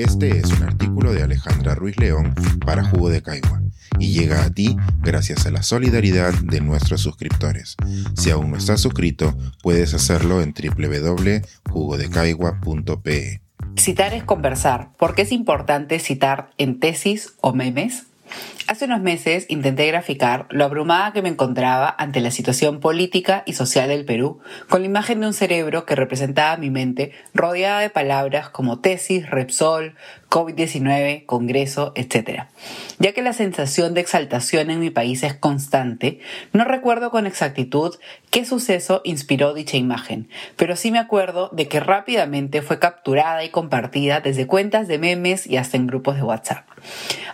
Este es un artículo de Alejandra Ruiz León para Jugo de Caigua y llega a ti gracias a la solidaridad de nuestros suscriptores. Si aún no estás suscrito, puedes hacerlo en www.jugodecaigua.pe. Citar es conversar. ¿Por qué es importante citar en tesis o memes? Hace unos meses intenté graficar lo abrumada que me encontraba ante la situación política y social del Perú, con la imagen de un cerebro que representaba mi mente rodeada de palabras como tesis, Repsol, COVID-19, Congreso, etc. Ya que la sensación de exaltación en mi país es constante, no recuerdo con exactitud qué suceso inspiró dicha imagen, pero sí me acuerdo de que rápidamente fue capturada y compartida desde cuentas de memes y hasta en grupos de WhatsApp.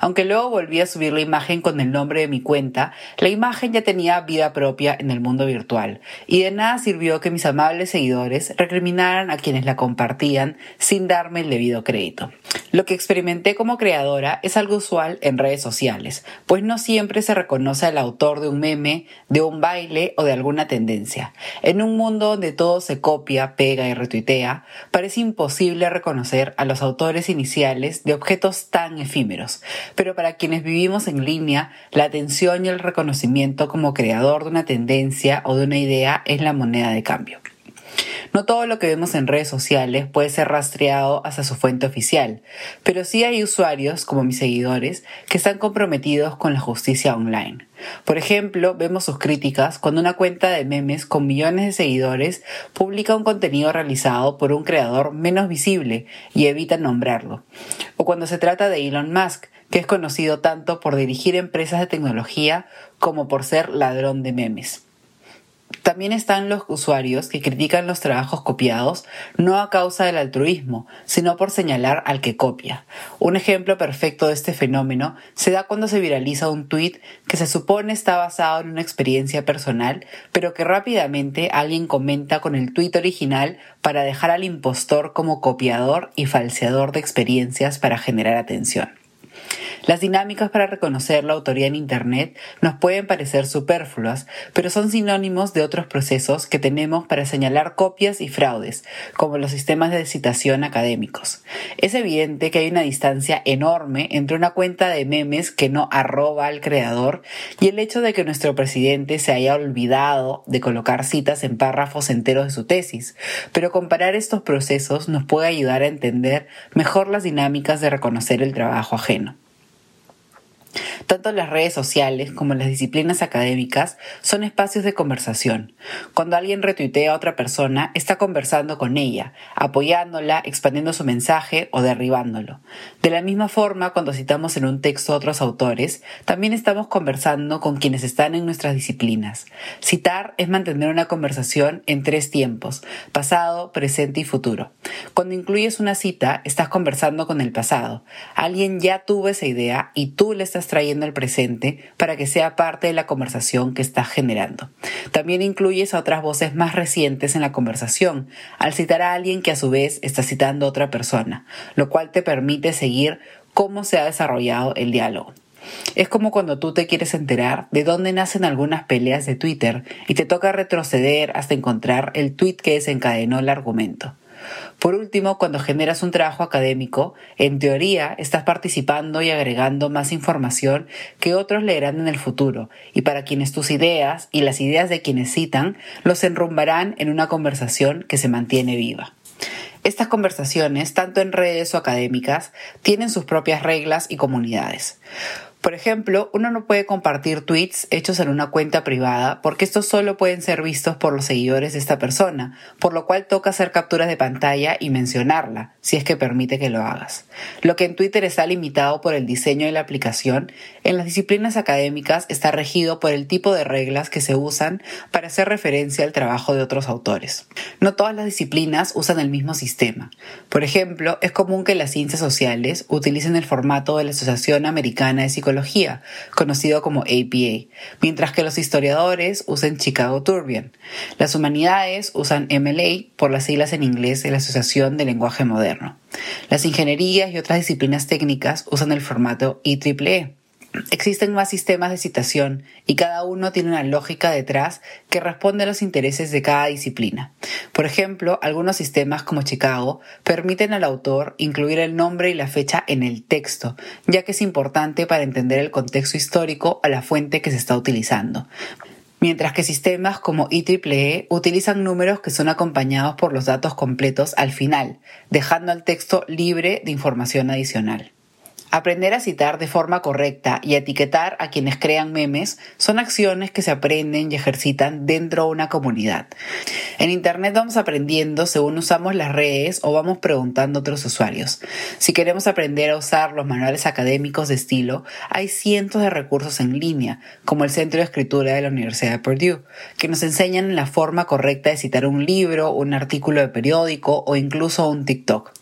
Aunque luego volví a subir la imagen con el nombre de mi cuenta, la imagen ya tenía vida propia en el mundo virtual, y de nada sirvió que mis amables seguidores recriminaran a quienes la compartían sin darme el debido crédito. Lo que experimenté como creadora es algo usual en redes sociales, pues no siempre se reconoce al autor de un meme, de un baile o de alguna tendencia. En un mundo donde todo se copia, pega y retuitea, parece imposible reconocer a los autores iniciales de objetos tan efímeros. Pero para quienes vivimos en línea, la atención y el reconocimiento como creador de una tendencia o de una idea es la moneda de cambio. No todo lo que vemos en redes sociales puede ser rastreado hasta su fuente oficial, pero sí hay usuarios, como mis seguidores, que están comprometidos con la justicia online. Por ejemplo, vemos sus críticas cuando una cuenta de memes con millones de seguidores publica un contenido realizado por un creador menos visible y evita nombrarlo. O cuando se trata de Elon Musk, que es conocido tanto por dirigir empresas de tecnología como por ser ladrón de memes. También están los usuarios que critican los trabajos copiados no a causa del altruismo, sino por señalar al que copia. Un ejemplo perfecto de este fenómeno se da cuando se viraliza un tuit que se supone está basado en una experiencia personal, pero que rápidamente alguien comenta con el tuit original para dejar al impostor como copiador y falseador de experiencias para generar atención. Las dinámicas para reconocer la autoría en Internet nos pueden parecer superfluas, pero son sinónimos de otros procesos que tenemos para señalar copias y fraudes, como los sistemas de citación académicos. Es evidente que hay una distancia enorme entre una cuenta de memes que no arroba al creador y el hecho de que nuestro presidente se haya olvidado de colocar citas en párrafos enteros de su tesis, pero comparar estos procesos nos puede ayudar a entender mejor las dinámicas de reconocer el trabajo ajeno. Tanto las redes sociales como las disciplinas académicas son espacios de conversación. Cuando alguien retuitea a otra persona, está conversando con ella, apoyándola, expandiendo su mensaje o derribándolo. De la misma forma, cuando citamos en un texto a otros autores, también estamos conversando con quienes están en nuestras disciplinas. Citar es mantener una conversación en tres tiempos, pasado, presente y futuro. Cuando incluyes una cita, estás conversando con el pasado. Alguien ya tuvo esa idea y tú le estás trayendo al presente para que sea parte de la conversación que estás generando. También incluyes a otras voces más recientes en la conversación, al citar a alguien que a su vez está citando a otra persona, lo cual te permite seguir cómo se ha desarrollado el diálogo. Es como cuando tú te quieres enterar de dónde nacen algunas peleas de Twitter y te toca retroceder hasta encontrar el tweet que desencadenó el argumento. Por último, cuando generas un trabajo académico, en teoría estás participando y agregando más información que otros leerán en el futuro, y para quienes tus ideas y las ideas de quienes citan los enrumbarán en una conversación que se mantiene viva. Estas conversaciones, tanto en redes o académicas, tienen sus propias reglas y comunidades. Por ejemplo, uno no puede compartir tweets hechos en una cuenta privada porque estos solo pueden ser vistos por los seguidores de esta persona, por lo cual toca hacer capturas de pantalla y mencionarla, si es que permite que lo hagas. Lo que en Twitter está limitado por el diseño de la aplicación, en las disciplinas académicas está regido por el tipo de reglas que se usan para hacer referencia al trabajo de otros autores. No todas las disciplinas usan el mismo sistema. Por ejemplo, es común que las ciencias sociales utilicen el formato de la Asociación Americana de Psicología conocido como APA, mientras que los historiadores usan Chicago Turbian. Las humanidades usan MLA por las siglas en inglés de la Asociación de Lenguaje Moderno. Las ingenierías y otras disciplinas técnicas usan el formato IEEE. Existen más sistemas de citación y cada uno tiene una lógica detrás que responde a los intereses de cada disciplina. Por ejemplo, algunos sistemas como Chicago permiten al autor incluir el nombre y la fecha en el texto, ya que es importante para entender el contexto histórico a la fuente que se está utilizando mientras que sistemas como IEEE e utilizan números que son acompañados por los datos completos al final, dejando al texto libre de información adicional. Aprender a citar de forma correcta y etiquetar a quienes crean memes son acciones que se aprenden y ejercitan dentro de una comunidad. En Internet vamos aprendiendo según usamos las redes o vamos preguntando a otros usuarios. Si queremos aprender a usar los manuales académicos de estilo, hay cientos de recursos en línea, como el Centro de Escritura de la Universidad de Purdue, que nos enseñan la forma correcta de citar un libro, un artículo de periódico o incluso un TikTok.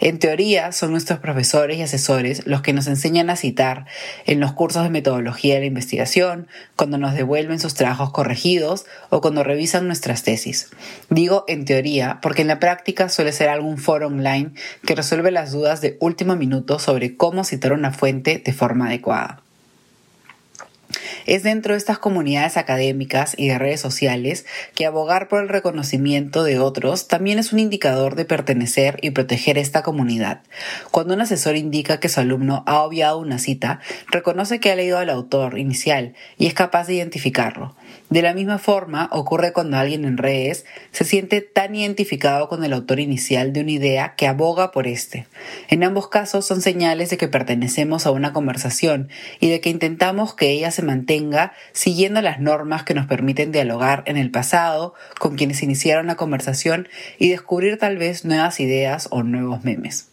En teoría, son nuestros profesores y asesores los que nos enseñan a citar en los cursos de metodología de la investigación, cuando nos devuelven sus trabajos corregidos o cuando revisan nuestras tesis. Digo en teoría porque en la práctica suele ser algún foro online que resuelve las dudas de último minuto sobre cómo citar una fuente de forma adecuada. Es dentro de estas comunidades académicas y de redes sociales que abogar por el reconocimiento de otros también es un indicador de pertenecer y proteger esta comunidad. Cuando un asesor indica que su alumno ha obviado una cita, reconoce que ha leído al autor inicial y es capaz de identificarlo. De la misma forma ocurre cuando alguien en redes se siente tan identificado con el autor inicial de una idea que aboga por este. En ambos casos son señales de que pertenecemos a una conversación y de que intentamos que ella se mantenga siguiendo las normas que nos permiten dialogar en el pasado con quienes iniciaron la conversación y descubrir tal vez nuevas ideas o nuevos memes.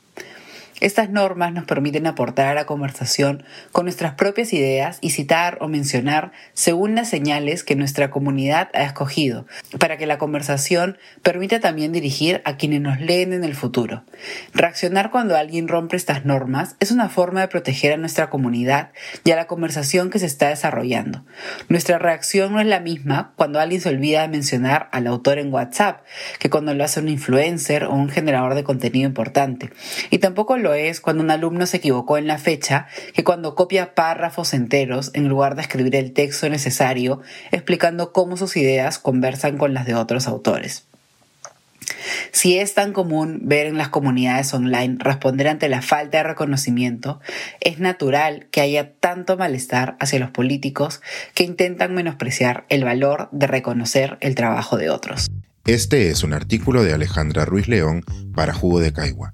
Estas normas nos permiten aportar a la conversación con nuestras propias ideas y citar o mencionar según las señales que nuestra comunidad ha escogido, para que la conversación permita también dirigir a quienes nos leen en el futuro. Reaccionar cuando alguien rompe estas normas es una forma de proteger a nuestra comunidad y a la conversación que se está desarrollando. Nuestra reacción no es la misma cuando alguien se olvida de mencionar al autor en WhatsApp que cuando lo hace un influencer o un generador de contenido importante. Y tampoco lo es cuando un alumno se equivocó en la fecha que cuando copia párrafos enteros en lugar de escribir el texto necesario explicando cómo sus ideas conversan con las de otros autores. Si es tan común ver en las comunidades online responder ante la falta de reconocimiento, es natural que haya tanto malestar hacia los políticos que intentan menospreciar el valor de reconocer el trabajo de otros. Este es un artículo de Alejandra Ruiz León para Jugo de Caigua